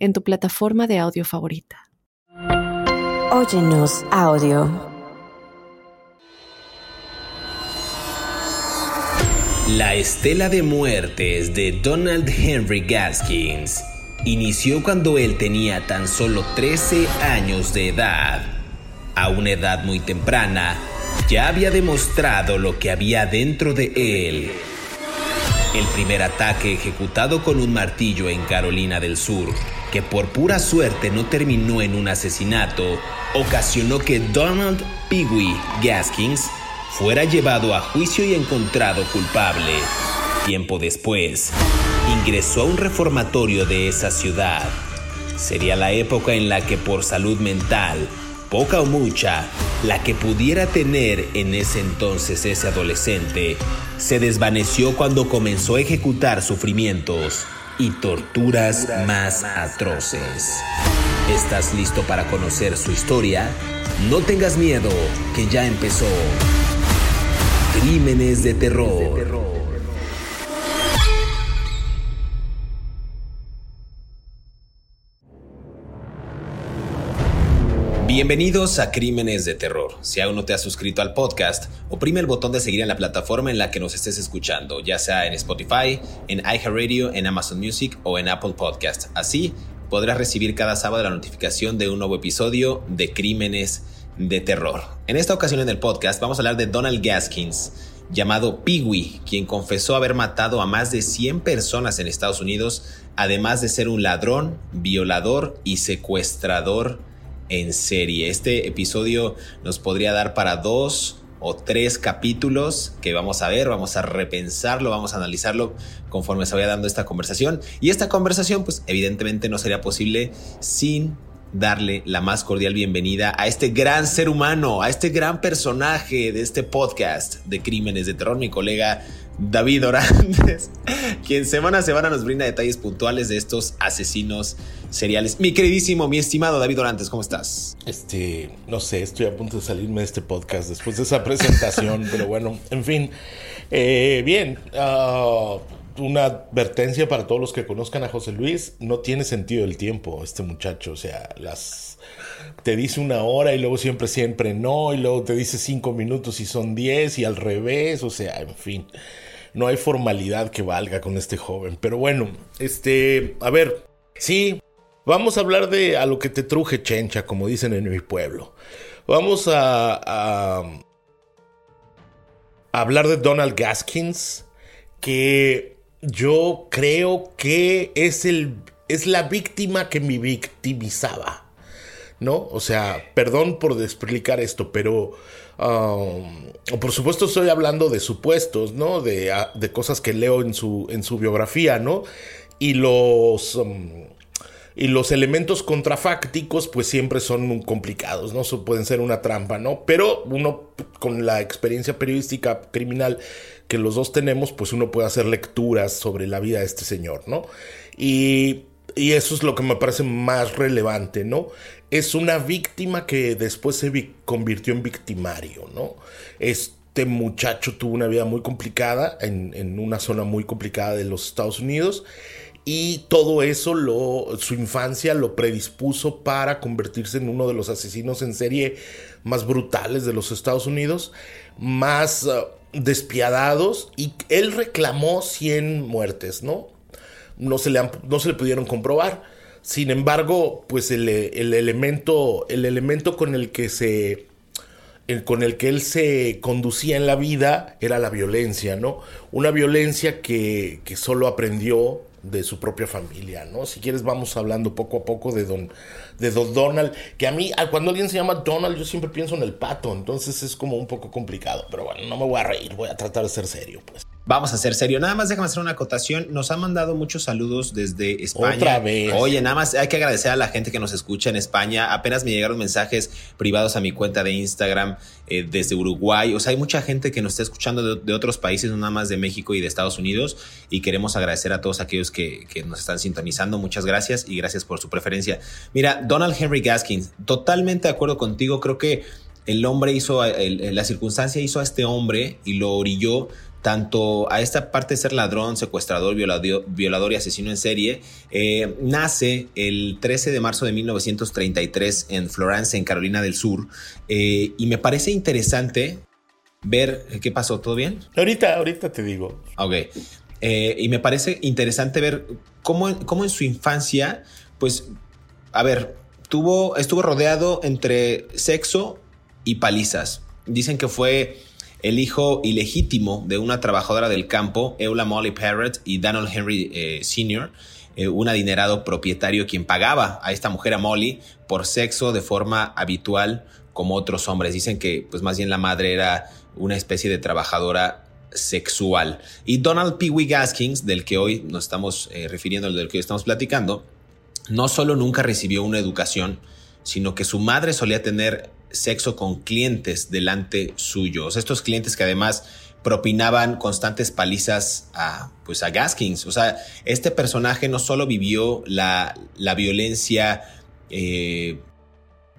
en tu plataforma de audio favorita. Óyenos audio. La estela de muertes de Donald Henry Gaskins inició cuando él tenía tan solo 13 años de edad. A una edad muy temprana, ya había demostrado lo que había dentro de él. El primer ataque ejecutado con un martillo en Carolina del Sur, que por pura suerte no terminó en un asesinato, ocasionó que Donald Peewee Gaskins fuera llevado a juicio y encontrado culpable. Tiempo después, ingresó a un reformatorio de esa ciudad. Sería la época en la que por salud mental, poca o mucha, la que pudiera tener en ese entonces ese adolescente, se desvaneció cuando comenzó a ejecutar sufrimientos y torturas más atroces. ¿Estás listo para conocer su historia? No tengas miedo, que ya empezó. Crímenes de terror. Bienvenidos a Crímenes de Terror. Si aún no te has suscrito al podcast, oprime el botón de seguir en la plataforma en la que nos estés escuchando, ya sea en Spotify, en iHeartRadio, en Amazon Music o en Apple Podcast. Así podrás recibir cada sábado la notificación de un nuevo episodio de Crímenes de Terror. En esta ocasión en el podcast vamos a hablar de Donald Gaskins, llamado Peewee, quien confesó haber matado a más de 100 personas en Estados Unidos, además de ser un ladrón, violador y secuestrador en serie. Este episodio nos podría dar para dos o tres capítulos que vamos a ver, vamos a repensarlo, vamos a analizarlo conforme se vaya dando esta conversación. Y esta conversación, pues evidentemente no sería posible sin darle la más cordial bienvenida a este gran ser humano, a este gran personaje de este podcast de Crímenes de Terror, mi colega David Orantes, quien semana a semana nos brinda detalles puntuales de estos asesinos seriales. Mi queridísimo, mi estimado David Orantes, ¿cómo estás? Este, no sé, estoy a punto de salirme de este podcast después de esa presentación, pero bueno, en fin. Eh, bien, ah, una advertencia para todos los que conozcan a José Luis, no tiene sentido el tiempo este muchacho, o sea, las te dice una hora y luego siempre siempre no y luego te dice cinco minutos y son diez y al revés, o sea, en fin no hay formalidad que valga con este joven. Pero bueno, este, a ver, sí, vamos a hablar de a lo que te truje chencha, como dicen en mi pueblo. Vamos a, a, hablar de Donald Gaskins, que yo creo que es el es la víctima que me victimizaba. ¿No? O sea, perdón por explicar esto, pero Um, por supuesto estoy hablando de supuestos, ¿no? De, ah, de, cosas que leo en su, en su biografía, ¿no? Y los... Um, y los elementos contrafácticos pues siempre son complicados, ¿no? pueden ser una trampa, ¿no? Pero uno con la experiencia periodística criminal que los dos tenemos, pues uno puede hacer lecturas sobre la vida de este señor, ¿no? Y, y eso es lo que me parece más relevante, ¿no? es una víctima que después se convirtió en victimario, ¿no? Este muchacho tuvo una vida muy complicada en, una zona muy complicada de los Estados Unidos y todo eso su infancia lo predispuso para convertirse en uno de los asesinos en serie más brutales de los Estados Unidos, más uh, despiadados y él reclamó 100 muertes, ¿no? No se le, no se le pudieron comprobar sin embargo, pues el, elemento, el elemento con el que se con el que él se conducía en la vida era la violencia, ¿no? Una violencia que, que solo aprendió de su propia familia, ¿no? Si quieres vamos hablando poco a poco de don, de don Donald, que a mí cuando alguien se llama Donald yo siempre pienso en el pato, entonces es como un poco complicado, pero bueno, no me voy a reír, voy a tratar de ser serio, pues. Vamos a ser serio. Nada más déjame hacer una acotación. Nos han mandado muchos saludos desde España. Otra vez. Oye, nada más hay que agradecer a la gente que nos escucha en España. Apenas me llegaron mensajes privados a mi cuenta de Instagram eh, desde Uruguay. O sea, hay mucha gente que nos está escuchando de, otros países, no nada más de México y de Estados Unidos. Y queremos agradecer a todos aquellos que, que nos están sintonizando. Muchas gracias y gracias por su preferencia. Mira, Donald Henry Gaskins, totalmente de acuerdo contigo. Creo que el hombre hizo, la circunstancia hizo a este hombre y lo orilló tanto a esta parte de ser ladrón, secuestrador, violador, y asesino en serie, eh, nace el 13 de marzo de 1933 en Florence, en Carolina del Sur, eh, y me parece interesante ver qué pasó, ¿todo bien? Ahorita, ahorita te digo. Ok. Eh, y me parece interesante ver cómo, cómo en su infancia, pues, a ver, tuvo, estuvo rodeado entre sexo y palizas. Dicen que fue el hijo ilegítimo de una trabajadora del campo, Eula Molly Parrott y Donald Henry eh, Sr., eh, un adinerado propietario quien pagaba a esta mujer, a Molly, por sexo de forma habitual como otros hombres. Dicen que pues más bien la madre era una especie de trabajadora sexual. Y Donald P. Gaskins, del que hoy nos estamos eh, refiriendo, del que hoy estamos platicando, no solo nunca recibió una educación, sino que su madre solía tener sexo con clientes delante suyo. estos clientes que además propinaban constantes palizas a, pues a Gaskins. O sea, este personaje no solo vivió la, la violencia eh,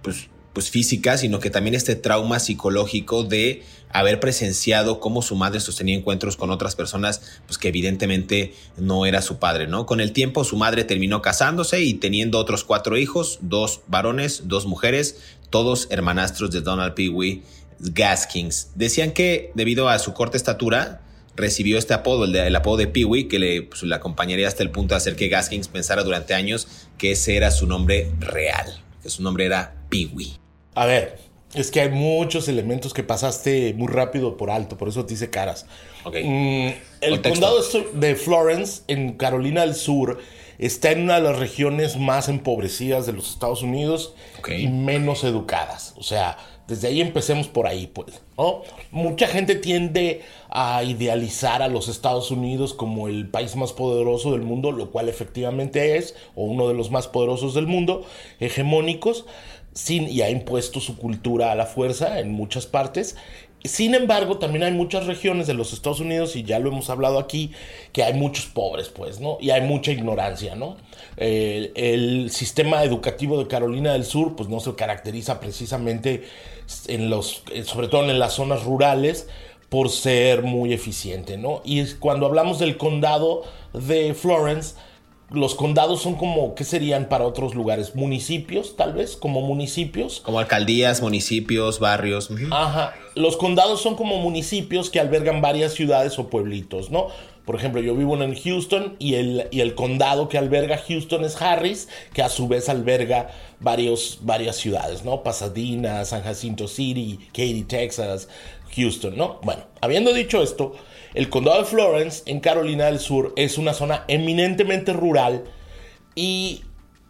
pues, pues física, sino que también este trauma psicológico de haber presenciado cómo su madre sostenía encuentros con otras personas, pues que evidentemente no era su padre, ¿no? Con el tiempo su madre terminó casándose y teniendo otros cuatro hijos, dos varones, dos mujeres, todos hermanastros de Donald P. Wee Gaskins. Decían que debido a su corta estatura, recibió este apodo, el, de, el apodo de Pee-wee, que le, pues, le, acompañaría hasta el punto de hacer que Gaskins pensara durante años que ese era su nombre real, que su nombre era Pee-wee. A ver, es que hay muchos elementos que pasaste muy rápido por alto, por eso te hice caras. Mm, el condado de Florence, en Carolina del Sur, está en una de las regiones más empobrecidas de los Estados Unidos y menos educadas. O sea, desde ahí empecemos por ahí, pues. Mucha gente tiende a idealizar a los Estados Unidos como el país más poderoso del mundo, lo cual efectivamente es, o uno de los más poderosos del mundo, hegemónicos sin, y ha impuesto su cultura a la fuerza en muchas partes. Sin embargo, también hay muchas regiones de los Estados Unidos, y ya lo hemos hablado aquí, que hay muchos pobres, pues, ¿no? Y hay mucha ignorancia, ¿no? el sistema educativo de Carolina del Sur, pues, no se caracteriza precisamente en los, sobre todo en las zonas rurales, por ser muy eficiente, ¿no? Y cuando hablamos del condado de Florence, los condados son como, ¿qué serían para otros lugares? Municipios, tal vez, como municipios. Como alcaldías, municipios, barrios. Ajá. Los condados son como municipios que albergan varias ciudades o pueblitos, ¿no? Por ejemplo, yo vivo en Houston y el, y el condado que alberga Houston es Harris, que a su vez alberga varios, varias ciudades, ¿no? Pasadena, San Jacinto City, Katy, Texas, Houston, ¿no? Bueno, habiendo dicho esto, el condado de Florence, en Carolina del Sur, es una zona eminentemente rural y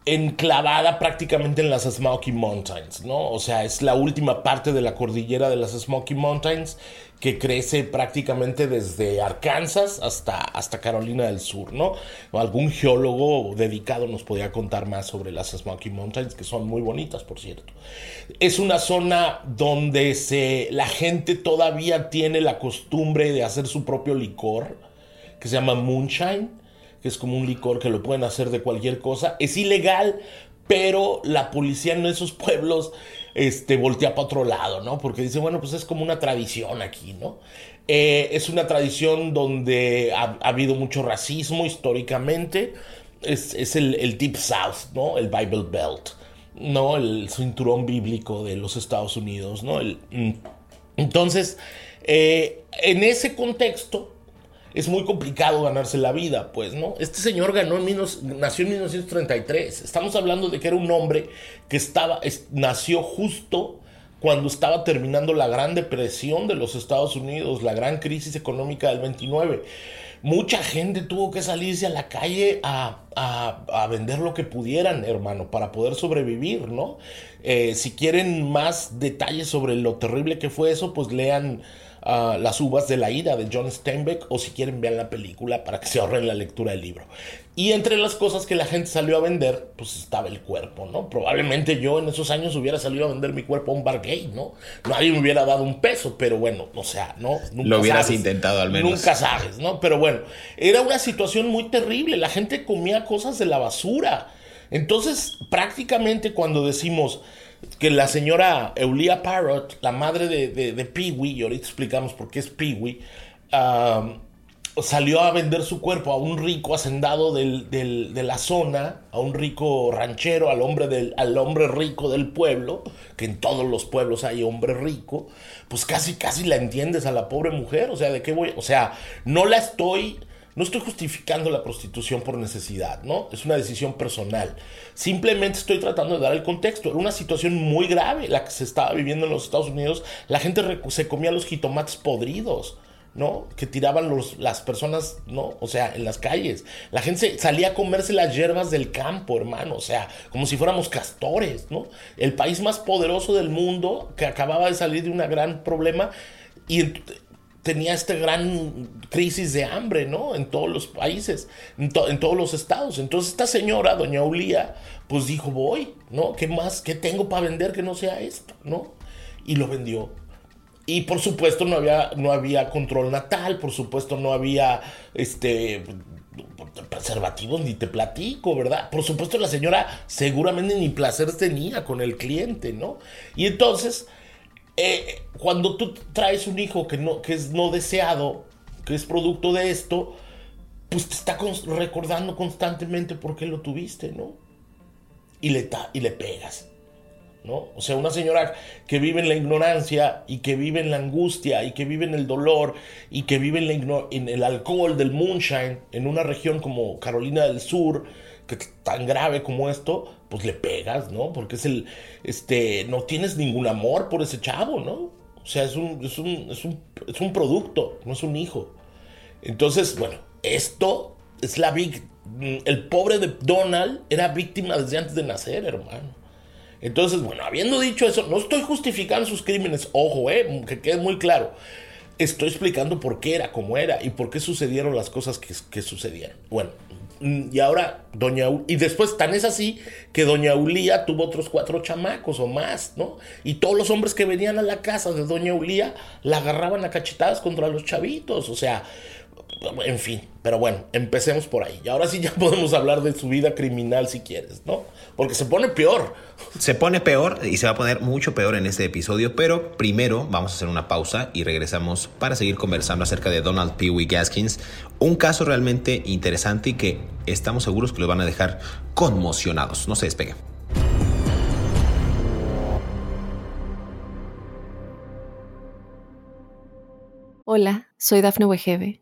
enclavada prácticamente en las Smoky Mountains, ¿no? O sea, es la última parte de la cordillera de las Smoky Mountains que crece prácticamente desde Arkansas hasta, hasta Carolina del Sur, ¿no? Algún geólogo dedicado nos podría contar más sobre las Smoky Mountains, que son muy bonitas, por cierto. Es una zona donde se, la gente todavía tiene la costumbre de hacer su propio licor, que se llama moonshine, que es como un licor que lo pueden hacer de cualquier cosa. Es ilegal, pero la policía en esos pueblos este, voltea para otro lado, ¿no? Porque dice, bueno, pues es como una tradición aquí, ¿no? Eh, es una tradición donde ha, habido mucho racismo históricamente. Es, el, Deep South, ¿no? El Bible Belt, ¿no? El cinturón bíblico de los Estados Unidos, ¿no? Mm. entonces, eh, en ese contexto, es muy complicado ganarse la vida, pues, ¿no? Este señor ganó en nació en 1933. Estamos hablando de que era un hombre que estaba, nació justo cuando estaba terminando la gran depresión de los Estados Unidos, la gran crisis económica del 29. Mucha gente tuvo que salirse a la calle a, vender lo que pudieran, hermano, para poder sobrevivir, ¿no? Eh, si quieren más detalles sobre lo terrible que fue eso, pues lean Las uvas de la ira de John Steinbeck o si quieren vean la película para que se ahorren la lectura del libro. Y entre las cosas que la gente salió a vender, pues estaba el cuerpo, ¿no? Probablemente yo en esos años hubiera salido a vender mi cuerpo a un bar gay, ¿no? Nadie me hubiera dado un peso, pero bueno, o sea, ¿no? Nunca Lo hubieras intentado al menos. Nunca sabes, ¿no? Pero bueno, era una situación muy terrible. La gente comía cosas de la basura. Entonces, prácticamente cuando decimos que la señora Eulia Parrott, la madre de, de, de Pee-Wee, y ahorita explicamos por qué es Pee-Wee, salió a vender su cuerpo a un rico hacendado de la zona, a un rico ranchero, al hombre, del, al hombre rico del pueblo, que en todos los pueblos hay hombre rico, pues casi, casi la entiendes a la pobre mujer, o sea, ¿de qué voy? O sea, no la estoy no estoy justificando la prostitución por necesidad, ¿no? Es una decisión personal. Simplemente estoy tratando de dar el contexto. Era una situación muy grave la que se estaba viviendo en los Estados Unidos. La gente se comía los jitomates podridos. ¿no? Que tiraban las personas, ¿no? O sea, en las calles. La gente salía a comerse las hierbas del campo, hermano. O sea, como si fuéramos castores, ¿no? El país más poderoso del mundo que acababa de salir de un gran problema y tenía esta gran crisis de hambre, ¿no? En todos los países, en, todos los estados. Entonces esta señora, doña Ulía, pues dijo, voy, ¿no? ¿Qué más? ¿Qué tengo para vender que no sea esto, ¿no? Y lo vendió. Y por supuesto no había, no había control natal, por supuesto no había este preservativos ni te platico, ¿verdad? Por supuesto la señora seguramente ni placer tenía con el cliente, ¿no? Y entonces eh, cuando tú traes un hijo que, no, que es no deseado, que es producto de esto, pues te está recordando constantemente por qué lo tuviste, ¿no? Y le, y le pegas, ¿no? O sea, una señora que vive en la ignorancia y que vive en la angustia y que vive en el dolor y que vive en, en el alcohol del moonshine en una región como Carolina del Sur, que tan grave como esto, pues le pegas, ¿no? Porque es el, este, no tienes ningún amor por ese chavo, ¿no? O sea, es un, es un, es un, es un producto, no es un hijo. Entonces, bueno, esto es la big, el pobre de Donald era víctima desde antes de nacer, hermano. Entonces, bueno, habiendo dicho eso, no estoy justificando sus crímenes, ojo, eh, que quede muy claro. Estoy explicando por qué era como era y por qué sucedieron las cosas que, que sucedieron. Bueno, Mm, y ahora, doña y después tan es así que doña Ulía tuvo otros cuatro chamacos o más, ¿no? Y todos los hombres que venían a la casa de doña Ulía la agarraban a cachetadas contra los chavitos, o sea, en fin, pero bueno, empecemos por ahí. Y ahora sí ya podemos hablar de su vida criminal si quieres, ¿no? Porque se pone peor. Se pone peor y se va a poner mucho peor en este episodio, pero primero vamos a hacer una pausa y regresamos para seguir conversando acerca de Donald P. W. Gaskins, un caso realmente interesante y que estamos seguros que lo van a dejar conmocionados. No se despegue. Hola, soy Dafne Wegebe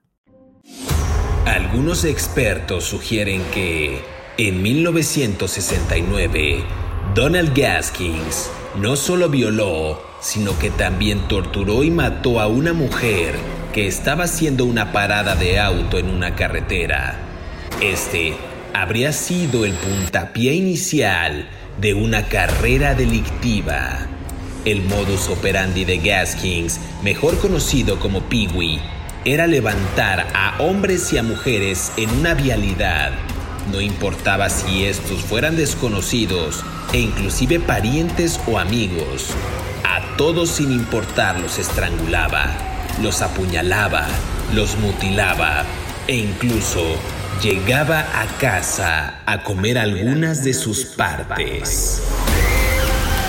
Algunos expertos sugieren que en 1969 Donald Gaskins no solo violó, sino que también torturó y mató a una mujer que estaba haciendo una parada de auto en una carretera. Este habría sido el puntapié inicial de una carrera delictiva. El modus operandi de Gaskins, mejor conocido como Peewee, era levantar a hombres y a mujeres en una vialidad. No importaba si estos fueran desconocidos e inclusive parientes o amigos. A todos sin importar los estrangulaba, los apuñalaba, los mutilaba e incluso llegaba a casa a comer algunas de sus partes.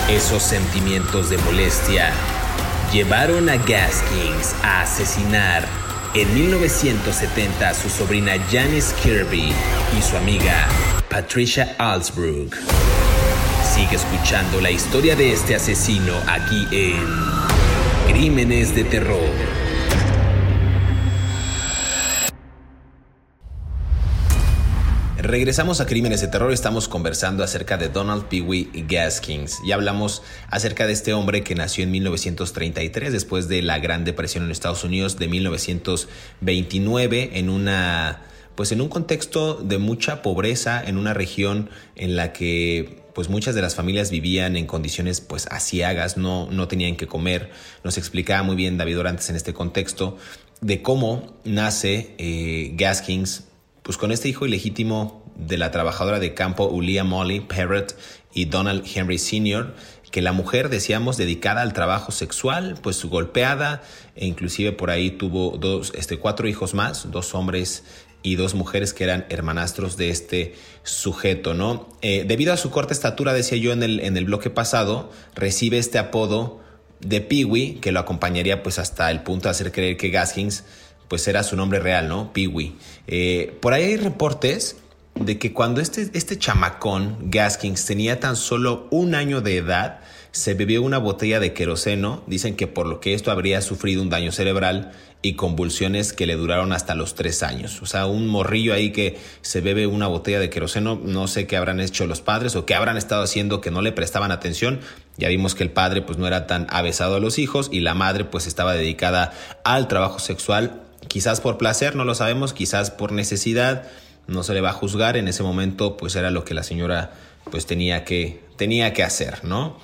Esos sentimientos de molestia llevaron a Gaskins a asesinar en 1970, a su sobrina Janice Kirby y su amiga Patricia Alsbrook. Sigue escuchando la historia de este asesino aquí en Crímenes de Terror. Regresamos a Crímenes de Terror, estamos conversando acerca de Donald Pee Gaskins y hablamos acerca de este hombre que nació en 1933 después de la Gran Depresión en Estados Unidos de 1929 en una pues en un contexto de mucha pobreza en una región en la que pues muchas de las familias vivían en condiciones pues asiagas, no, no tenían que comer. Nos explicaba muy bien David Orantes en este contexto de cómo nace eh, Gaskins pues con este hijo ilegítimo de la trabajadora de campo Ulia Molly Parrott y Donald Henry Sr., que la mujer, decíamos, dedicada al trabajo sexual, pues golpeada, e inclusive por ahí tuvo dos, este, cuatro hijos más, dos hombres y dos mujeres que eran hermanastros de este sujeto, ¿no? Eh, debido a su corta estatura, decía yo en el, en el bloque pasado, recibe este apodo de Peewee, que lo acompañaría pues hasta el punto de hacer creer que Gaskins pues era su nombre real, ¿no? Peewee. Eh, por ahí hay reportes de que cuando este, este chamacón, Gaskins, tenía tan solo un año de edad, se bebió una botella de queroseno, dicen que por lo que esto habría sufrido un daño cerebral y convulsiones que le duraron hasta los tres años. O sea, un morrillo ahí que se bebe una botella de queroseno, no sé qué habrán hecho los padres o qué habrán estado haciendo que no le prestaban atención. Ya vimos que el padre pues no era tan avesado a los hijos y la madre pues estaba dedicada al trabajo sexual, quizás por placer, no lo sabemos, quizás por necesidad, no se le va a juzgar, en ese momento pues era lo que la señora pues tenía que, tenía que hacer, ¿no?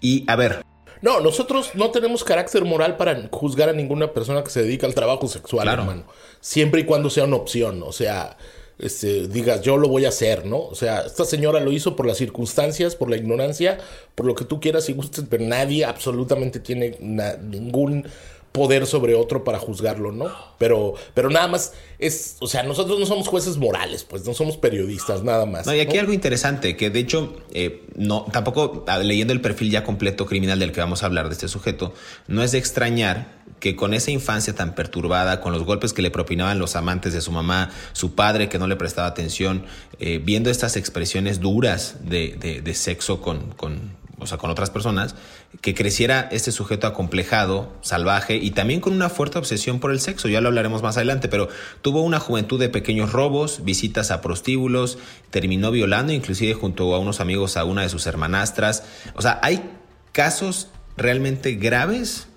Y a ver, no, nosotros no tenemos carácter moral para juzgar a ninguna persona que se dedica al trabajo sexual, hermano. Siempre y cuando sea una opción. O sea, este, digas, yo lo voy a hacer, ¿no? O sea, esta señora lo hizo por las circunstancias, por la ignorancia, por lo que tú quieras y gustes, pero nadie absolutamente tiene ningún poder sobre otro para juzgarlo, ¿no? Pero, pero nada más es, o sea, nosotros no somos jueces morales, pues no somos periodistas, nada más. No, y aquí algo interesante, que de hecho, eh, no, tampoco ah, leyendo el perfil ya completo criminal del que vamos a hablar de este sujeto, no es de extrañar que con esa infancia tan perturbada, con los golpes que le propinaban los amantes de su mamá, su padre que no le prestaba atención, eh, viendo estas expresiones duras de, de, de sexo con, con o sea, con otras personas, que creciera este sujeto acomplejado, salvaje y también con una fuerte obsesión por el sexo, ya lo hablaremos más adelante, pero tuvo una juventud de pequeños robos, visitas a prostíbulos, terminó violando inclusive junto a unos amigos a una de sus hermanastras. O sea, hay casos realmente graves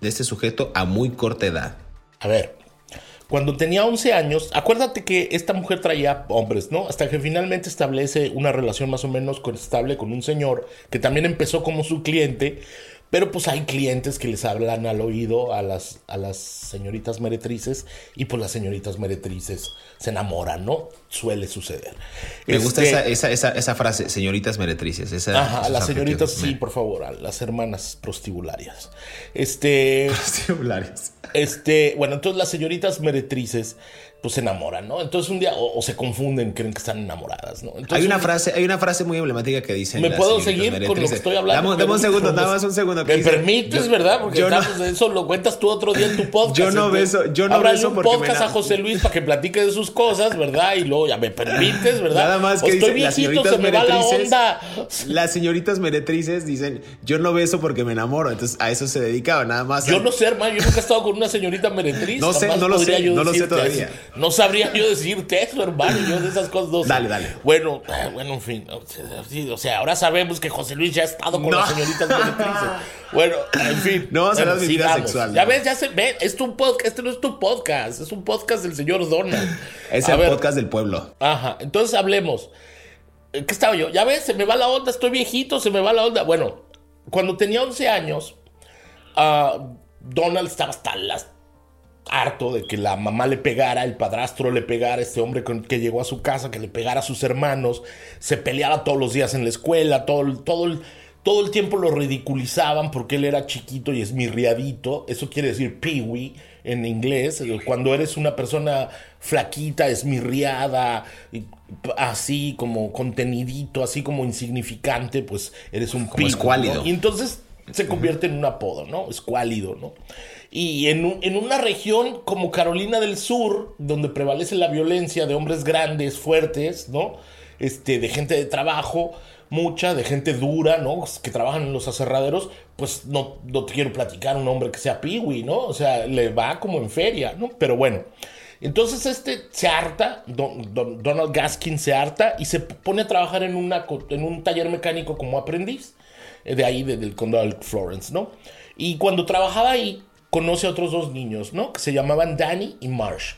de este sujeto a muy corta edad. A ver, cuando tenía 11 años, acuérdate que esta mujer traía hombres, ¿no? Hasta que finalmente establece una relación más o menos estable con un señor que también empezó como su cliente, pero pues hay clientes que les hablan al oído a las, a las señoritas meretrices y pues las señoritas meretrices se enamoran, ¿no? Suele suceder. Me gusta este, esa, esa, esa, frase, señoritas meretrices. Esa, ajá, las señoritas, sí, por favor, a las hermanas prostibularias. Este... Prostibularias. Este, bueno, entonces las señoritas meretrices pues se enamoran, ¿no? Entonces un día o, se confunden, creen que están enamoradas, ¿no? hay una frase, hay una frase muy emblemática que dice. ¿Me puedo seguir con lo que estoy hablando? Dame, un segundo, nada más un segundo. ¿Me permites, verdad? Porque yo eso lo cuentas tú otro día en tu podcast. Yo no beso, yo no beso un podcast a José Luis para que platique de sus cosas, ¿verdad? Y luego ya me permites, ¿verdad? Nada más que estoy viejito, se me va la onda. Las señoritas meretrices dicen, yo no beso porque me enamoro. Entonces a eso se dedicaba, nada más. Yo no sé, hermano, yo nunca he estado con una señorita meretriz. No sé, no lo sé, no lo sé todavía. No sabría yo decirte eso, hermano. Yo de esas cosas no Dale, dale. Bueno, ah, bueno, en fin. O sea, ahora sabemos que José Luis ya ha estado con las señoritas meretrices. Bueno, en fin. No vamos a hablar de vida sexual. Ya ves, ya se ve. Es tu podcast. Este no es tu podcast. Es un podcast del señor Donald. Es el podcast del pueblo. Ajá. Entonces hablemos. ¿Qué estaba yo? Ya ves, se me va la onda. Estoy viejito, se me va la onda. Bueno, cuando tenía 11 años, uh, Donald estaba hasta las harto de que la mamá le pegara, el padrastro le pegara, este hombre que llegó a su casa, que le pegara a sus hermanos, se peleaba todos los días en la escuela, todo, todo, el, todo el tiempo lo ridiculizaban porque él era chiquito y esmirriadito, eso quiere decir peewee en inglés, cuando eres una persona flaquita, esmirriada, así como contenidito, así como insignificante, pues eres un escuálido. Y entonces se convierte en un apodo, ¿no? Escuálido, ¿no? Y en, en, una región como Carolina del Sur, donde prevalece la violencia de hombres grandes, fuertes, ¿no? Este, de gente de trabajo, mucha, de gente dura, ¿no? Que trabajan en los aserraderos, pues no, no te quiero platicar un hombre que sea piwi, ¿no? O sea, le va como en feria, ¿no? Pero bueno, Entonces este se harta, Donald Gaskin se harta y se pone a trabajar en, una, en un taller mecánico como aprendiz, de ahí, del condado de Florence, ¿no? Y cuando trabajaba ahí, conoce a otros dos niños, ¿no? Que se llamaban Danny y Marsh.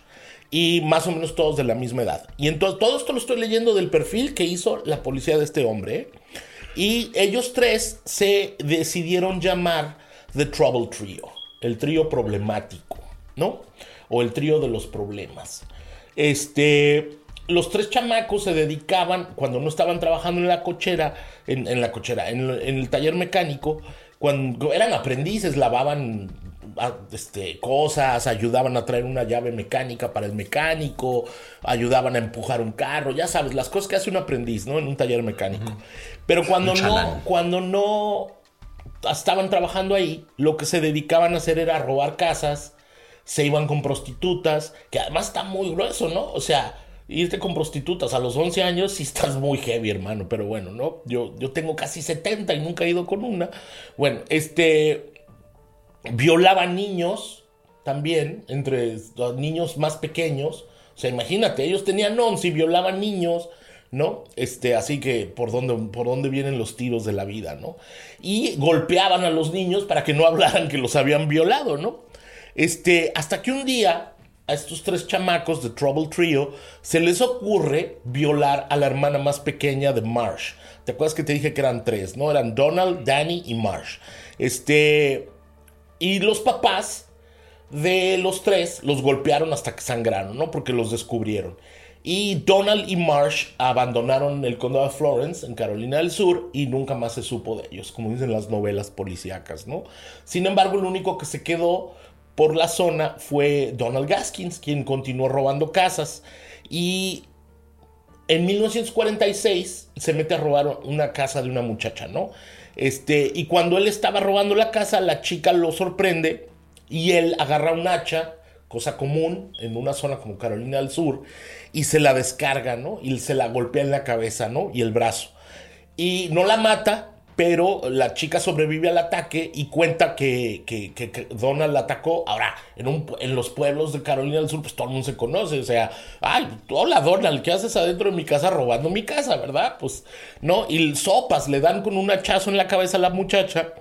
Y más o menos todos de la misma edad. Y entonces todo esto lo estoy leyendo del perfil que hizo la policía de este hombre. ¿eh? Y ellos tres se decidieron llamar The Trouble Trio, el trío problemático, ¿no? O el trío de los problemas. Este, los tres chamacos se dedicaban, cuando no estaban trabajando en la cochera, en, la cochera, en, el taller mecánico, cuando eran aprendices, lavaban este, cosas, ayudaban a traer una llave mecánica para el mecánico, ayudaban a empujar un carro, ya sabes, las cosas que hace un aprendiz, ¿no? En un taller mecánico. Pero cuando no, cuando no estaban trabajando ahí, lo que se dedicaban a hacer era robar casas, se iban con prostitutas, que además está muy grueso, ¿no? O sea, irte con prostitutas a los 11 años sí estás muy heavy, hermano, pero bueno, ¿no? Yo, yo tengo casi 70 y nunca he ido con una. Bueno, este violaban niños también, entre los niños más pequeños. O sea, imagínate, ellos tenían 11 y violaban niños, ¿no? Este, así que por dónde, por dónde vienen los tiros de la vida, ¿no? Y golpeaban a los niños para que no hablaran que los habían violado, ¿no? Este, hasta que un día a estos tres chamacos de Trouble Trio se les ocurre violar a la hermana más pequeña de Marsh. ¿Te acuerdas que te dije que eran tres, no? Eran Donald, Danny y Marsh. Este, y los papás de los tres los golpearon hasta que sangraron, ¿no? Porque los descubrieron. Y Donald y Marsh abandonaron el condado de Florence, en Carolina del Sur, y nunca más se supo de ellos, como dicen las novelas policíacas, ¿no? Sin embargo, el único que se quedó por la zona fue Donald Gaskins, quien continuó robando casas. Y en 1946 se mete a robar una casa de una muchacha, ¿no? Este, y cuando él estaba robando la casa, la chica lo sorprende y él agarra un hacha, cosa común, en una zona como Carolina del Sur, y se la descarga, ¿no? Y se la golpea en la cabeza, ¿no? Y el brazo. Y no la mata, pero la chica sobrevive al ataque y cuenta que, que, Donald la atacó. Ahora, en, un, en los pueblos de Carolina del Sur, pues todo el mundo se conoce. O sea, ay, hola Donald, ¿qué haces adentro de mi casa robando mi casa, verdad? Pues, no, y sopas le dan con un hachazo en la cabeza a la muchacha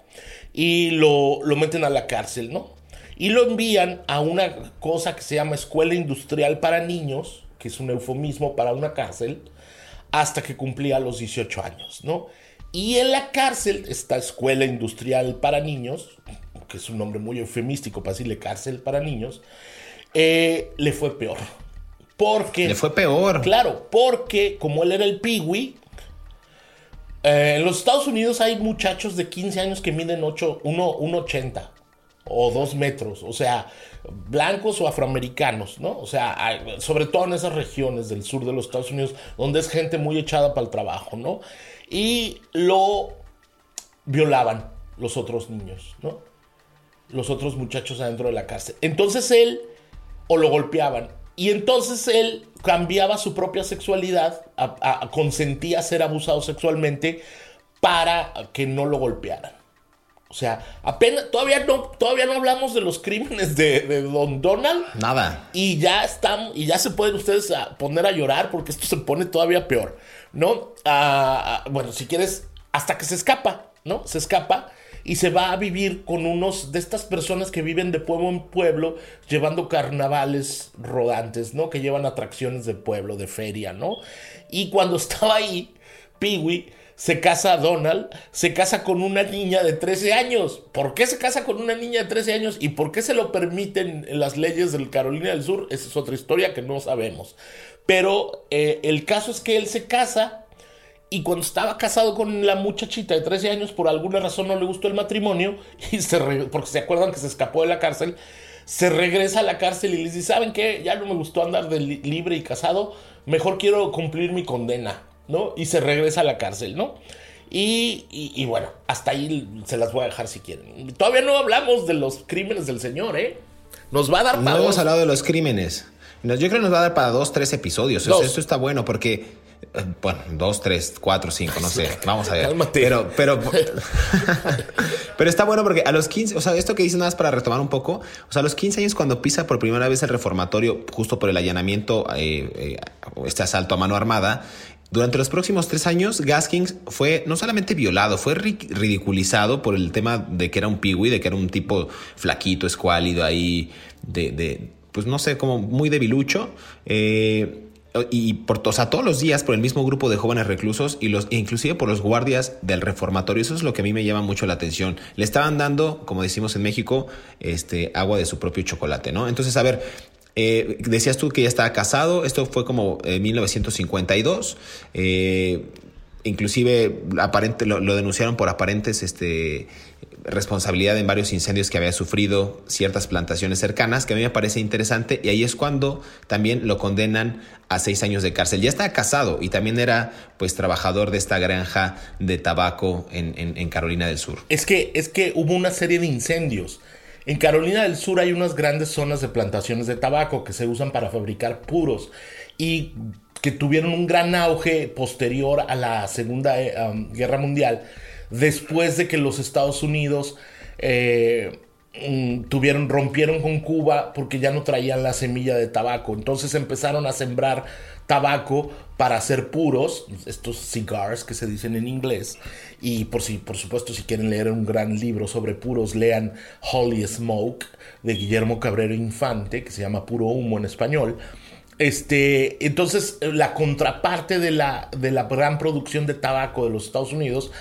y lo, lo meten a la cárcel, ¿no? Y lo envían a una cosa que se llama Escuela Industrial para Niños, que es un eufemismo para una cárcel, hasta que cumplía los 18 años, ¿no? Y en la cárcel, esta escuela industrial para niños, que es un nombre muy eufemístico para decirle cárcel para niños, eh, le fue peor. Porque. Le fue peor. Claro, porque como él era el piwi, eh, en los Estados Unidos hay muchachos de 15 años que miden 1,80 o 2 metros, o sea, blancos o afroamericanos, ¿no? O sea, sobre todo en esas regiones del sur de los Estados Unidos, donde es gente muy echada para el trabajo, ¿no? y lo violaban los otros niños, ¿no? Los otros muchachos adentro de la cárcel. Entonces él, o lo golpeaban, y entonces él cambiaba su propia sexualidad, consentía ser abusado sexualmente para que no lo golpearan. O sea, apenas, todavía no, todavía no hablamos de los crímenes de, Don Donald. Nada. Y ya están, y ya se pueden ustedes poner a llorar porque esto se pone todavía peor. ¿no? Ah, ah, bueno, si quieres, hasta que se escapa, ¿no? Se escapa y se va a vivir con unos de estas personas que viven de pueblo en pueblo llevando carnavales rodantes, ¿no? Que llevan atracciones de pueblo, de feria, ¿no? Y cuando estaba ahí, Peewee se casa Donald, se casa con una niña de 13 años. ¿Por qué se casa con una niña de 13 años y por qué se lo permiten en las leyes del Carolina del Sur? Esa es otra historia que no sabemos. Pero eh, el caso es que él se casa y cuando estaba casado con la muchachita de 13 años, por alguna razón no le gustó el matrimonio, y se porque se acuerdan que se escapó de la cárcel, se regresa a la cárcel y les dice, ¿saben qué? Ya no me gustó andar de libre y casado, mejor quiero cumplir mi condena, ¿no? Y se regresa a la cárcel, ¿no? Y, y, bueno, hasta ahí se las voy a dejar si quieren. Todavía no hablamos de los crímenes del señor, ¿eh? Nos va a dar... No hemos hablado de los crímenes. Yo creo que nos va a dar para dos, tres episodios. Esto está bueno porque bueno, dos, tres, cuatro, cinco, no sé. Vamos a ver. Cálmate. Pero, pero, pero está bueno porque a los 15, o sea, esto que dices nada más para retomar un poco, o sea, a los 15 años cuando pisa por primera vez el reformatorio, justo por el allanamiento, eh, eh, este asalto a mano armada, durante los próximos tres años, Gaskins fue no solamente violado, fue ridiculizado por el tema de que era un piwi, de que era un tipo flaquito, escuálido ahí, de, de pues no sé, como muy debilucho. Eh, y por o sea, todos los días por el mismo grupo de jóvenes reclusos y los e inclusive por los guardias del reformatorio. Eso es lo que a mí me llama mucho la atención. Le estaban dando, como decimos en México, este agua de su propio chocolate, ¿no? Entonces, a ver, eh, decías tú que ya estaba casado, esto fue como en 1952. Eh, inclusive aparente, lo, denunciaron por aparentes este, responsabilidad en varios incendios que había sufrido ciertas plantaciones cercanas, que a mí me parece interesante, y ahí es cuando también lo condenan a seis años de cárcel. Ya estaba casado y también era pues trabajador de esta granja de tabaco en, en Carolina del Sur. Es que, es que hubo una serie de incendios en Carolina del Sur hay unas grandes zonas de plantaciones de tabaco que se usan para fabricar puros y que tuvieron un gran auge posterior a la Segunda eh, Guerra Mundial, después de que los Estados Unidos eh, mm, tuvieron, rompieron con Cuba porque ya no traían la semilla de tabaco. Entonces empezaron a sembrar tabaco para hacer puros, estos cigars que se dicen en inglés. Y por, si, por supuesto, si quieren leer un gran libro sobre puros, lean Holy Smoke de Guillermo Cabrero Infante, que se llama Puro Humo en español. Este, entonces, la contraparte de la, de la gran producción de tabaco de los Estados Unidos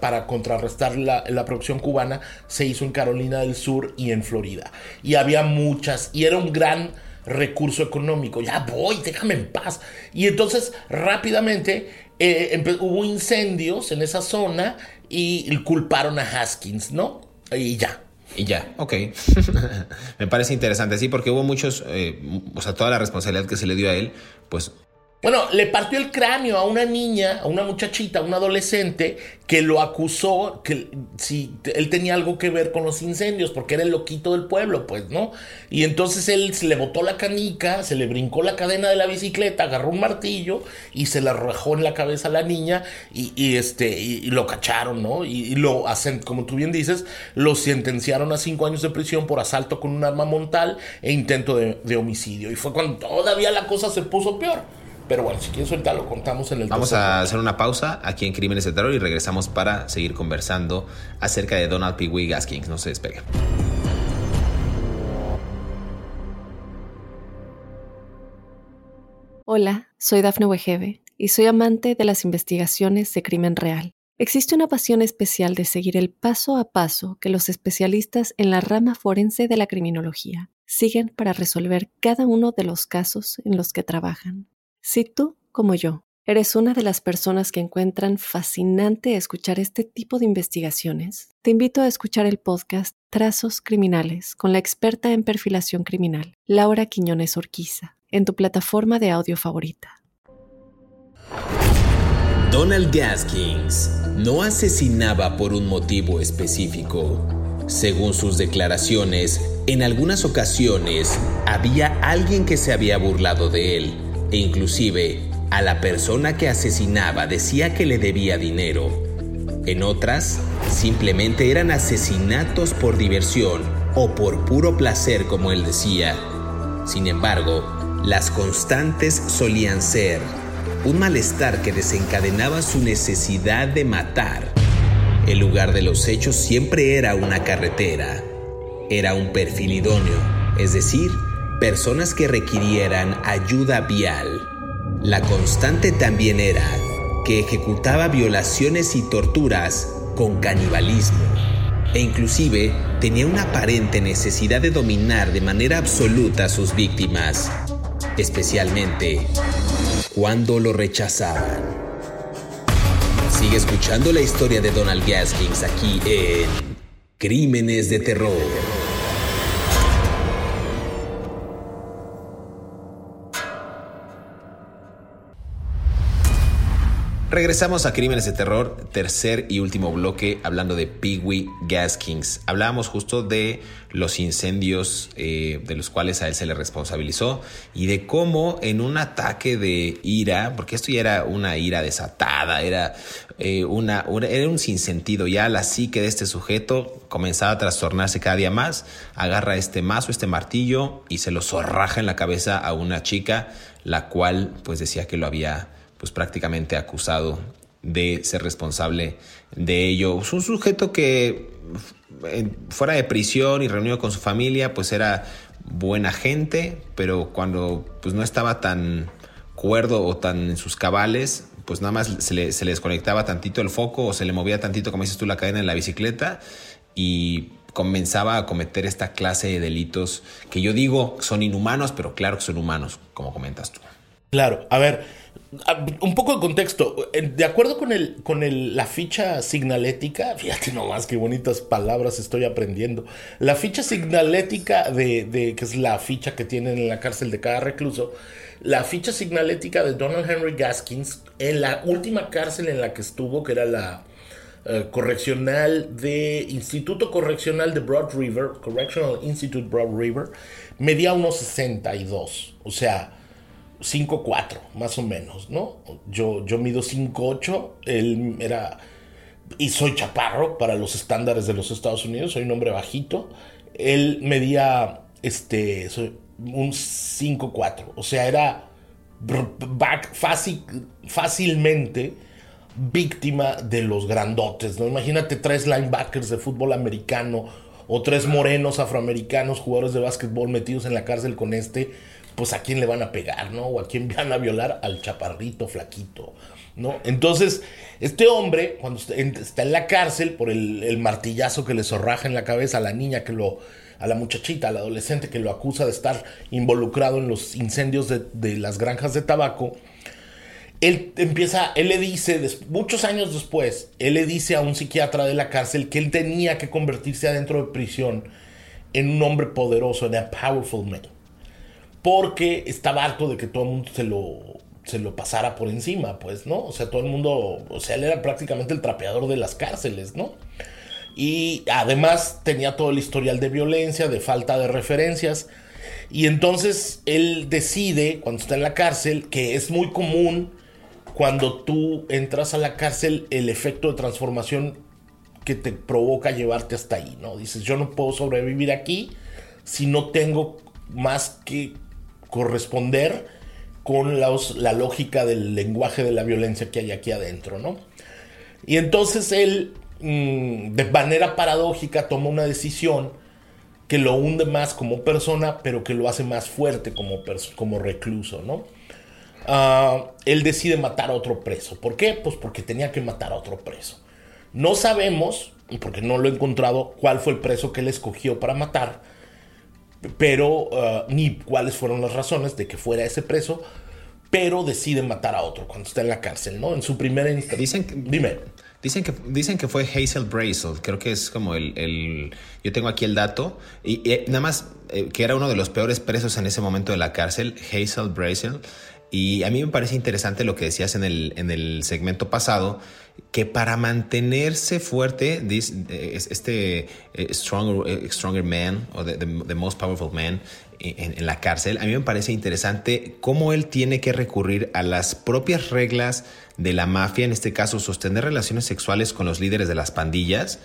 para contrarrestar la, la, producción cubana se hizo en Carolina del Sur y en Florida. Y había muchas, y era un gran recurso económico. Ya voy, déjame en paz. Y entonces rápidamente eh, hubo incendios en esa zona y culparon a Haskins, ¿no? Y ya. Y ya, ok. Me parece interesante, sí, porque hubo muchos, eh, o sea, toda la responsabilidad que se le dio a él, pues bueno, le partió el cráneo a una niña, a una muchachita, a un adolescente que lo acusó que si él tenía algo que ver con los incendios, porque era el loquito del pueblo, pues, ¿no? Y entonces él se le botó la canica, se le brincó la cadena de la bicicleta, agarró un martillo y se le arrojó en la cabeza a la niña y, este y, lo cacharon, ¿no? Y, lo hacen, como tú bien dices, lo sentenciaron a cinco años de prisión por asalto con un arma montal e intento de homicidio. Y fue cuando todavía la cosa se puso peor. Pero bueno, si quieres ahorita lo contamos en el Vamos a hacer una pausa aquí en Crímenes de Terror y regresamos para seguir conversando acerca de Donald P. Wee Gaskins. No se despeguen. Hola, soy Dafne Wegebe y soy amante de las investigaciones de crimen real. Existe una pasión especial de seguir el paso a paso que los especialistas en la rama forense de la criminología siguen para resolver cada uno de los casos en los que trabajan. Si tú, como yo, eres una de las personas que encuentran fascinante escuchar este tipo de investigaciones, te invito a escuchar el podcast Trazos Criminales con la experta en perfilación criminal, Laura Quiñones Orquiza, en tu plataforma de audio favorita. Donald Gaskins no asesinaba por un motivo específico. Según sus declaraciones, en algunas ocasiones había alguien que se había burlado de él e inclusive a la persona que asesinaba decía que le debía dinero. En otras, simplemente eran asesinatos por diversión o por puro placer, como él decía. Sin embargo, las constantes solían ser un malestar que desencadenaba su necesidad de matar. El lugar de los hechos siempre era una carretera. Era un perfil idóneo, es decir, personas que requirieran ayuda vial. La constante también era que ejecutaba violaciones y torturas con canibalismo e inclusive tenía una aparente necesidad de dominar de manera absoluta a sus víctimas, especialmente cuando lo rechazaban. Sigue escuchando la historia de Donald Gaskins aquí en Crímenes de Terror. Regresamos a Crímenes de Terror, tercer y último bloque, hablando de Pee-Wee Gaskins. Hablábamos justo de los incendios eh, de los cuales a él se le responsabilizó y de cómo en un ataque de ira, porque esto ya era una ira desatada, era, eh, una, era un sinsentido, ya la psique de este sujeto comenzaba a trastornarse cada día más, agarra este mazo, este martillo y se lo zorraja en la cabeza a una chica, la cual pues decía que lo había pues prácticamente acusado de ser responsable de ello. Es un sujeto que fuera de prisión y reunido con su familia, pues era buena gente, pero cuando pues no estaba tan cuerdo o tan en sus cabales, pues nada más se le, se le desconectaba tantito el foco o se le movía tantito, como dices tú, la cadena en la bicicleta y comenzaba a cometer esta clase de delitos que yo digo son inhumanos, pero claro que son humanos, como comentas tú. Claro, a ver, un poco de contexto. De acuerdo con, el, con la ficha signalética, fíjate nomás qué bonitas palabras estoy aprendiendo. La ficha signalética de, que es la ficha que tienen en la cárcel de cada recluso, la ficha signalética de Donald Henry Gaskins, en la última cárcel en la que estuvo, que era la eh, correccional de Instituto Correccional de Broad River, Correctional Institute Broad River, medía unos 62. O sea, 5'4, más o menos, ¿no? Yo, yo mido 5'8, él era... Y soy chaparro para los estándares de los Estados Unidos, soy un hombre bajito. Él medía este, un 5'4, o sea, era fácil, fácilmente víctima de los grandotes, ¿no? Imagínate tres linebackers de fútbol americano o tres morenos afroamericanos jugadores de básquetbol metidos en la cárcel con este pues a quién le van a pegar, ¿no? O a quién van a violar al chaparrito flaquito, ¿no? Entonces, este hombre, cuando está en la cárcel por el, martillazo que le zorraja en la cabeza a la niña que lo, a la muchachita, al adolescente que lo acusa de estar involucrado en los incendios de, las granjas de tabaco, él empieza, él le dice, muchos años después, él le dice a un psiquiatra de la cárcel que él tenía que convertirse adentro de prisión en un hombre poderoso, en a powerful man porque estaba harto de que todo el mundo se lo, se lo pasara por encima, pues, ¿no? O sea, todo el mundo, o sea, él era prácticamente el trapeador de las cárceles, ¿no? Y además tenía todo el historial de violencia, de falta de referencias. Y entonces él decide, cuando está en la cárcel, que es muy común cuando tú entras a la cárcel, el efecto de transformación que te provoca llevarte hasta ahí, ¿no? Dices, yo no puedo sobrevivir aquí si no tengo más que corresponder con la lógica del lenguaje de la violencia que hay aquí adentro, ¿no? Y entonces él, mm, de manera paradójica, toma una decisión que lo hunde más como persona, pero que lo hace más fuerte como, como recluso, ¿no? Ah, él decide matar a otro preso. ¿Por qué? Pues porque tenía que matar a otro preso. No sabemos, porque no lo he encontrado, cuál fue el preso que él escogió para matar, pero uh, ni cuáles fueron las razones de que fuera ese preso, pero decide matar a otro cuando está en la cárcel, ¿no? En su primera instancia. Dicen que, Dime. Dicen que, dicen que fue Hazel Brazel, creo que es como el, Yo tengo aquí el dato, y, nada más eh, que era uno de los peores presos en ese momento de la cárcel, Hazel Brazel, y a mí me parece interesante lo que decías en el, en el segmento pasado, que para mantenerse fuerte, eh, este eh, stronger, eh, stronger man o the, most powerful man en, la cárcel, a mí me parece interesante cómo él tiene que recurrir a las propias reglas de la mafia, en este caso sostener relaciones sexuales con los líderes de las pandillas,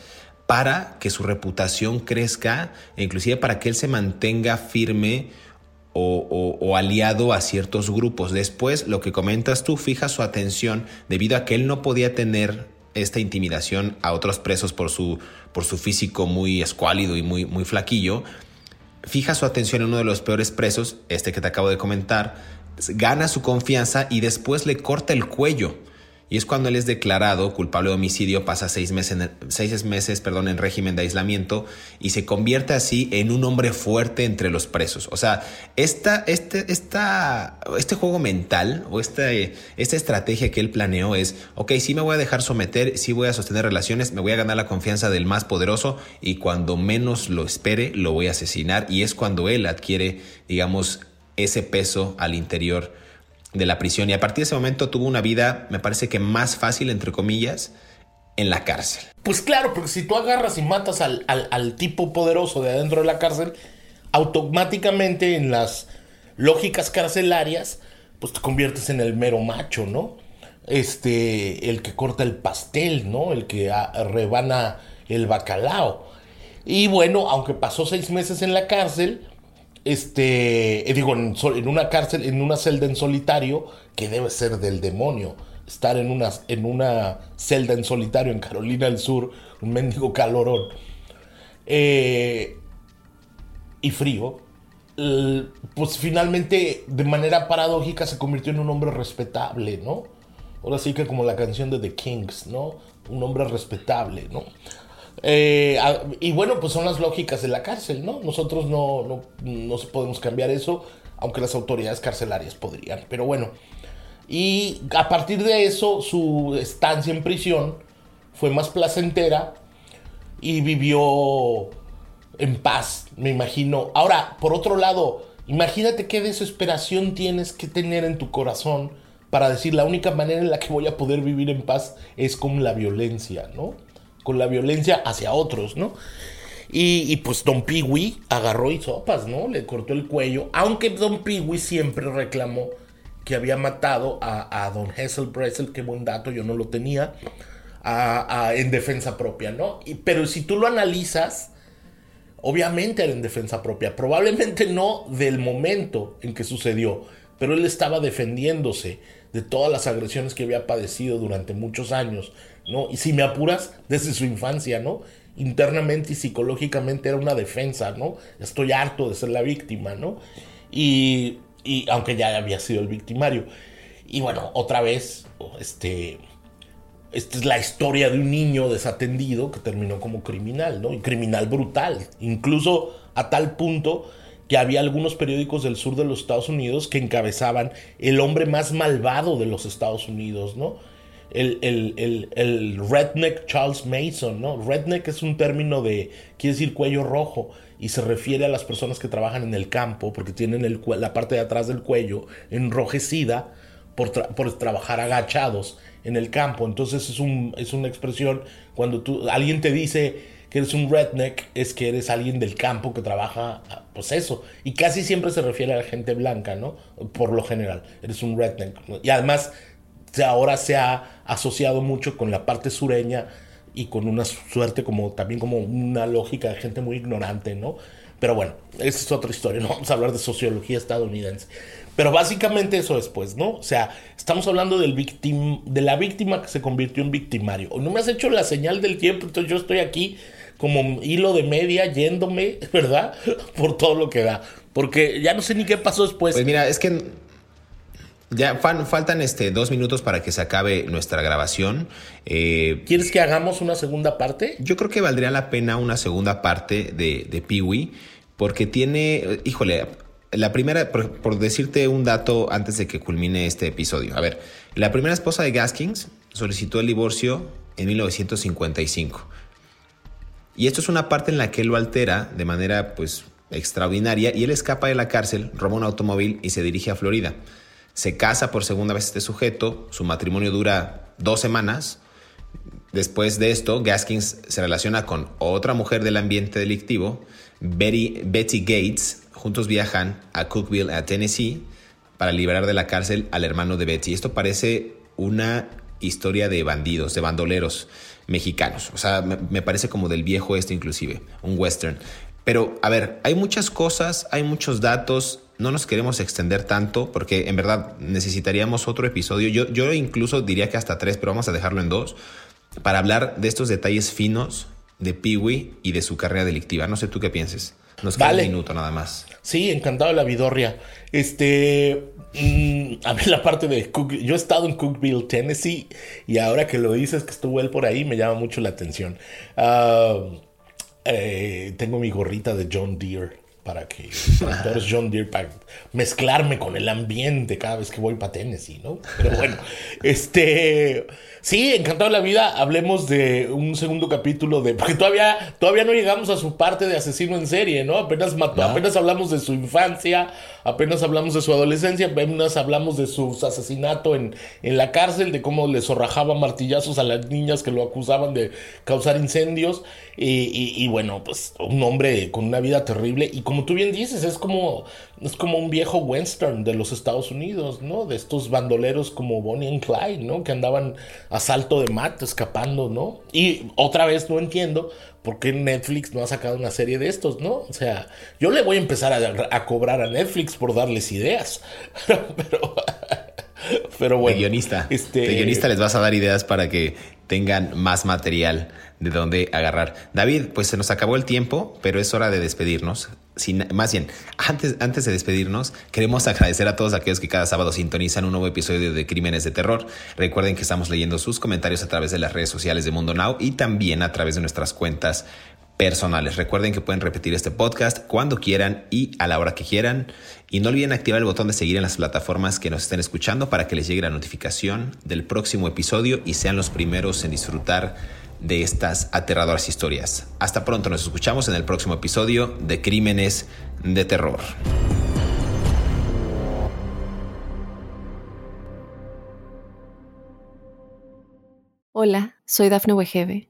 para que su reputación crezca e inclusive para que él se mantenga firme o, aliado a ciertos grupos. Después, lo que comentas tú, fija su atención debido a que él no podía tener esta intimidación a otros presos por su, por su físico muy escuálido y muy, muy flaquillo. Fija su atención en uno de los peores presos, este que te acabo de comentar, gana su confianza y después le corta el cuello y es cuando él es declarado culpable de homicidio, pasa seis meses, seis meses perdón, en régimen de aislamiento y se convierte así en un hombre fuerte entre los presos. O sea, esta, este, esta, este juego mental o esta, esta estrategia que él planeó es, ok, sí me voy a dejar someter, sí voy a sostener relaciones, me voy a ganar la confianza del más poderoso y cuando menos lo espere, lo voy a asesinar. Y es cuando él adquiere, digamos, ese peso al interior de la prisión y a partir de ese momento tuvo una vida, me parece que más fácil, entre comillas, en la cárcel. Pues claro, porque si tú agarras y matas al, al tipo poderoso de adentro de la cárcel, automáticamente en las lógicas carcelarias, pues te conviertes en el mero macho, ¿no? Este, el que corta el pastel, ¿no? El que rebana el bacalao. Y bueno, aunque pasó seis meses en la cárcel, este, eh, digo, en, una cárcel, en una celda en solitario, que debe ser del demonio. Estar en una, en una celda en solitario en Carolina del Sur, un mendigo calorón. Eh, y frío, pues finalmente de manera paradójica se convirtió en un hombre respetable, ¿no? Ahora sí que como la canción de The Kings, ¿no? Un hombre respetable, ¿no? Eh, y bueno, pues son las lógicas de la cárcel, ¿no? Nosotros no, no, no podemos cambiar eso, aunque las autoridades carcelarias podrían. Pero bueno, y a partir de eso, su estancia en prisión fue más placentera y vivió en paz, me imagino. Ahora, por otro lado, imagínate qué desesperación tienes que tener en tu corazón para decir la única manera en la que voy a poder vivir en paz es con la violencia, ¿no? Con la violencia hacia otros, ¿no? Y, pues Don Peewee agarró y sopas, ¿no? Le cortó el cuello, aunque Don Peewee siempre reclamó que había matado a, Don Hessel Bresel, qué buen dato, yo no lo tenía, en defensa propia, ¿no? Y, pero si tú lo analizas, Obviamente era en defensa propia, probablemente no del momento en que sucedió, pero él estaba defendiéndose de todas las agresiones que había padecido durante muchos años, ¿no? Y si me apuras, desde su infancia, ¿no? Internamente y psicológicamente era una defensa, ¿no? Estoy harto de ser la víctima, ¿no? Y, aunque ya había sido el victimario. Y bueno, otra vez, este, esta es la historia de un niño desatendido que terminó como criminal, ¿no? Criminal brutal, incluso a tal punto que había algunos periódicos del sur de los Estados Unidos que encabezaban el hombre más malvado de los Estados Unidos, ¿no? El, el, redneck Charles Mason, ¿no? Redneck es un término de, quiere decir cuello rojo, y se refiere a las personas que trabajan en el campo porque tienen el, la parte de atrás del cuello enrojecida por, por trabajar agachados en el campo. Entonces es, un, es una expresión cuando tú, alguien te dice que eres un redneck, es que eres alguien del campo que trabaja, pues eso. Y casi siempre se refiere a la gente blanca, ¿no? Por lo general, eres un redneck. Y además ahora se ha asociado mucho con la parte sureña y con una suerte como también como una lógica de gente muy ignorante, ¿no? Pero bueno, esa es otra historia, no vamos a hablar de sociología estadounidense. Pero básicamente eso es, pues, ¿no? O sea, estamos hablando del de la víctima que se convirtió en victimario. O no me has hecho la señal del tiempo, entonces yo estoy aquí como hilo de media yéndome, ¿verdad? Por todo lo que da. Porque ya no sé ni qué pasó después. Pues mira, es que ya faltan este, dos minutos para que se acabe nuestra grabación. Eh, ¿Quieres que hagamos una segunda parte? Yo creo que valdría la pena una segunda parte de, de Peewee, porque tiene, híjole, la primera, por, decirte un dato antes de que culmine este episodio. A ver, la primera esposa de Gaskins solicitó el divorcio en 1955. Y esto es una parte en la que él lo altera de manera pues extraordinaria y él escapa de la cárcel, roba un automóvil y se dirige a Florida. Se casa por segunda vez este sujeto, su matrimonio dura dos semanas. Después de esto, Gaskins se relaciona con otra mujer del ambiente delictivo, Betty, Betty Gates, juntos viajan a Cookville, a Tennessee, para liberar de la cárcel al hermano de Betsy. Esto parece una historia de bandidos, de bandoleros mexicanos. O sea, me, parece como del viejo este inclusive, un western. Pero, a ver, hay muchas cosas, hay muchos datos, no nos queremos extender tanto porque en verdad necesitaríamos otro episodio. Yo, yo incluso diría que hasta tres, pero vamos a dejarlo en dos, para hablar de estos detalles finos de Peewee y de su carrera delictiva. No sé tú qué pienses. Nos queda un minuto nada más. Sí, encantado la vidorria. Este. Mm, a ver, la parte de Cook. Yo he estado en Cookville, Tennessee. Y ahora que lo dices que estuvo él por ahí, me llama mucho la atención. Ah, eh, tengo mi gorrita de John Deere para que tractores John Deere, para mezclarme con el ambiente cada vez que voy para Tennessee, ¿no? Pero bueno, este... Sí, encantado la vida. Hablemos de un segundo capítulo de. Porque todavía, todavía no llegamos a su parte de asesino en serie, ¿no? Apenas mató, apenas hablamos de su infancia, apenas hablamos de su adolescencia, apenas hablamos de su asesinato en, en la cárcel, de cómo le zorrajaba martillazos a las niñas que lo acusaban de causar incendios. Y, bueno, pues un hombre con una vida terrible. Y como tú bien dices, es como, es como un viejo western de los Estados Unidos, ¿no? De estos bandoleros como Bonnie and Clyde, ¿no? Que andaban a salto de mat escapando, ¿no? Y otra vez no entiendo por qué Netflix no ha sacado una serie de estos, ¿no? O sea, yo le voy a empezar a, cobrar a Netflix por darles ideas. pero, pero bueno. De guionista. Este... De guionista les vas a dar ideas para que tengan más material de dónde agarrar. David, pues se nos acabó el tiempo, pero es hora de despedirnos. Más bien, antes, antes de despedirnos, queremos agradecer a todos aquellos que cada sábado sintonizan un nuevo episodio de Crímenes de Terror. Recuerden que estamos leyendo sus comentarios a través de las redes sociales de Mundo Now y también a través de nuestras cuentas personales. Recuerden que pueden repetir este podcast cuando quieran y a la hora que quieran. Y no olviden activar el botón de seguir en las plataformas que nos estén escuchando para que les llegue la notificación del próximo episodio y sean los primeros en disfrutar de estas aterradoras historias. Hasta pronto, nos escuchamos en el próximo episodio de Crímenes de Terror. Hola, soy Dafne Wegebe